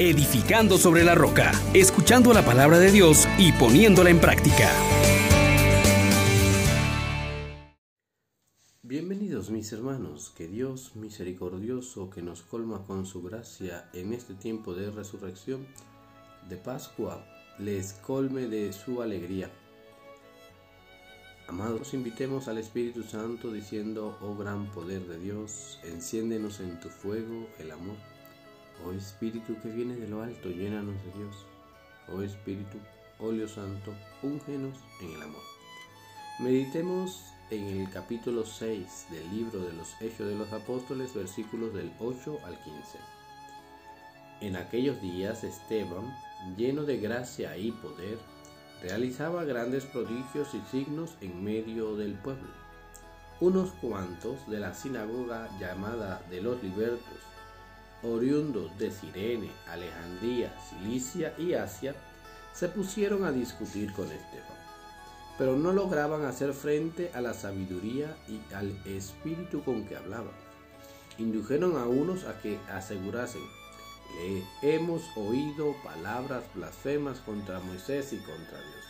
edificando sobre la roca, escuchando la palabra de Dios y poniéndola en práctica. Bienvenidos mis hermanos, que Dios misericordioso que nos colma con su gracia en este tiempo de resurrección, de Pascua, les colme de su alegría. Amados, invitemos al Espíritu Santo diciendo, oh gran poder de Dios, enciéndenos en tu fuego el amor. Oh Espíritu que viene de lo alto, llénanos de Dios. Oh Espíritu, óleo santo, úngenos en el amor. Meditemos en el capítulo 6 del libro de los Hechos de los Apóstoles, versículos del 8 al 15. En aquellos días Esteban, lleno de gracia y poder, realizaba grandes prodigios y signos en medio del pueblo. Unos cuantos de la sinagoga llamada de los libertos, oriundos de Sirene, Alejandría, Cilicia y Asia, se pusieron a discutir con Esteban, pero no lograban hacer frente a la sabiduría y al espíritu con que hablaban. Indujeron a unos a que asegurasen, le hemos oído palabras blasfemas contra Moisés y contra Dios.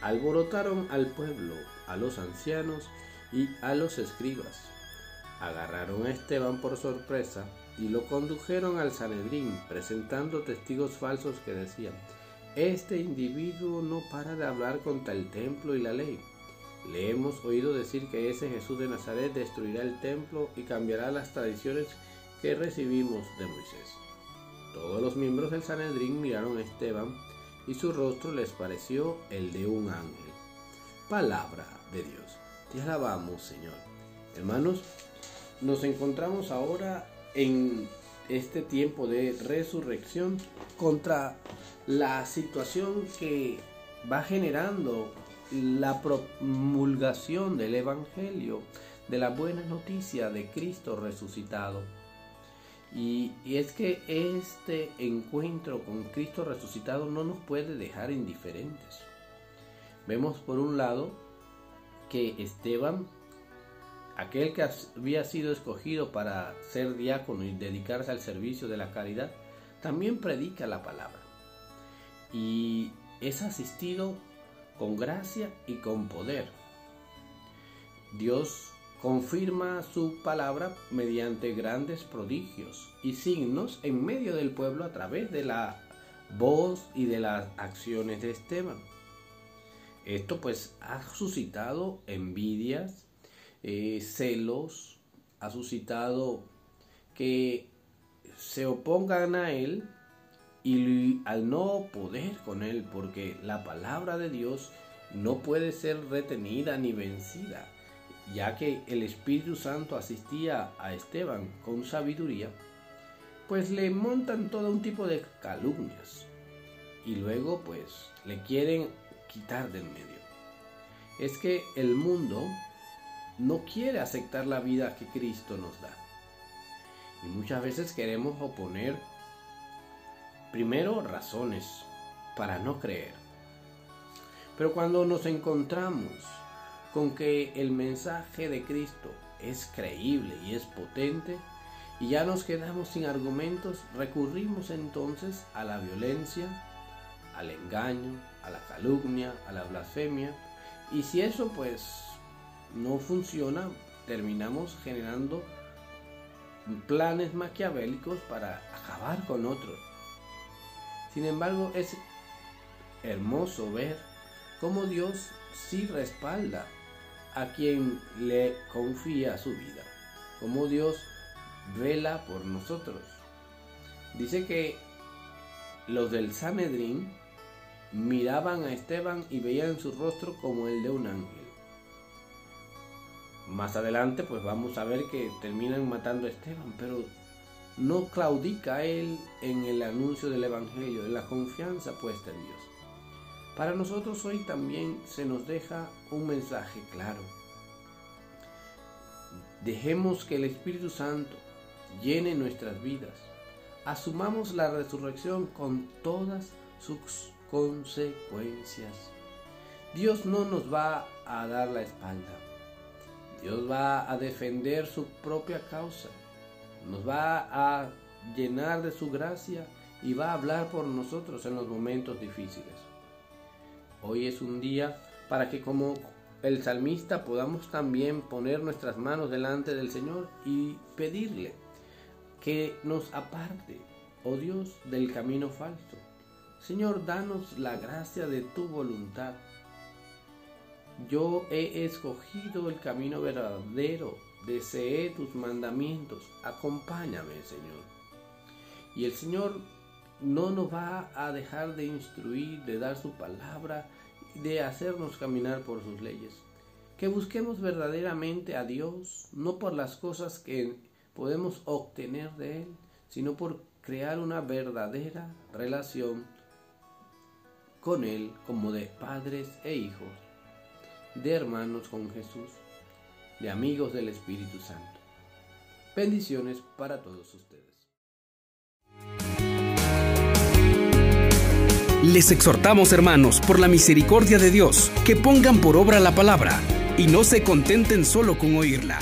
Alborotaron al pueblo, a los ancianos y a los escribas. Agarraron a Esteban por sorpresa y lo condujeron al Sanedrín, presentando testigos falsos que decían, este individuo no para de hablar contra el templo y la ley. Le hemos oído decir que ese Jesús de Nazaret destruirá el templo y cambiará las tradiciones que recibimos de Moisés. Todos los miembros del Sanedrín miraron a Esteban y su rostro les pareció el de un ángel. Palabra de Dios. Te alabamos, Señor. Hermanos, nos encontramos ahora en este tiempo de resurrección contra la situación que va generando la promulgación del Evangelio, de la buena noticia de Cristo resucitado. Y, es que este encuentro con Cristo resucitado no nos puede dejar indiferentes. Vemos por un lado que Esteban, aquel que había sido escogido para ser diácono y dedicarse al servicio de la caridad, también predica la palabra. Y es asistido con gracia y con poder. Dios confirma su palabra mediante grandes prodigios y signos en medio del pueblo a través de la voz y de las acciones de Esteban. Esto pues ha suscitado envidias, eh, celos, ha suscitado que se opongan a él y al no poder con él, porque la palabra de Dios no puede ser retenida ni vencida ya que el Espíritu Santo asistía a Esteban con sabiduría, pues le montan todo un tipo de calumnias y luego pues le quieren quitar del medio. Es que el mundo no quiere aceptar la vida que Cristo nos da. Y muchas veces queremos oponer primero razones para no creer. Pero cuando nos encontramos con que el mensaje de Cristo es creíble y es potente, y ya nos quedamos sin argumentos, recurrimos entonces a la violencia, al engaño, a la calumnia, a la blasfemia, y si eso pues no funciona, terminamos generando planes maquiavélicos para acabar con otros. Sin embargo, es hermoso ver cómo Dios sí respalda a quien le confía su vida, como Dios vela por nosotros. Dice que los del Sanedrín miraban a Esteban y veían su rostro como el de un ángel. Más adelante pues vamos a ver que terminan matando a Esteban, pero no claudica él en el anuncio del Evangelio, en la confianza puesta en Dios. Para nosotros hoy también se nos deja un mensaje claro. Dejemos que el Espíritu Santo llene nuestras vidas. Asumamos la resurrección con todas sus consecuencias. Dios no nos va a dar la espalda. Dios va a defender su propia causa. Nos va a llenar de su gracia y va a hablar por nosotros en los momentos difíciles. Hoy es un día para que como el salmista podamos también poner nuestras manos delante del Señor y pedirle que nos aparte, oh Dios, del camino falso. Señor, danos la gracia de tu voluntad. Yo he escogido el camino verdadero, deseé tus mandamientos, acompáñame, Señor. Y el Señor no nos va a dejar de instruir, de dar su palabra, de hacernos caminar por sus leyes. Que busquemos verdaderamente a Dios, no por las cosas que podemos obtener de Él, sino por crear una verdadera relación con Él como de padres e hijos, de hermanos con Jesús, de amigos del Espíritu Santo. Bendiciones para todos ustedes. Les exhortamos, hermanos, por la misericordia de Dios, que pongan por obra la palabra y no se contenten solo con oírla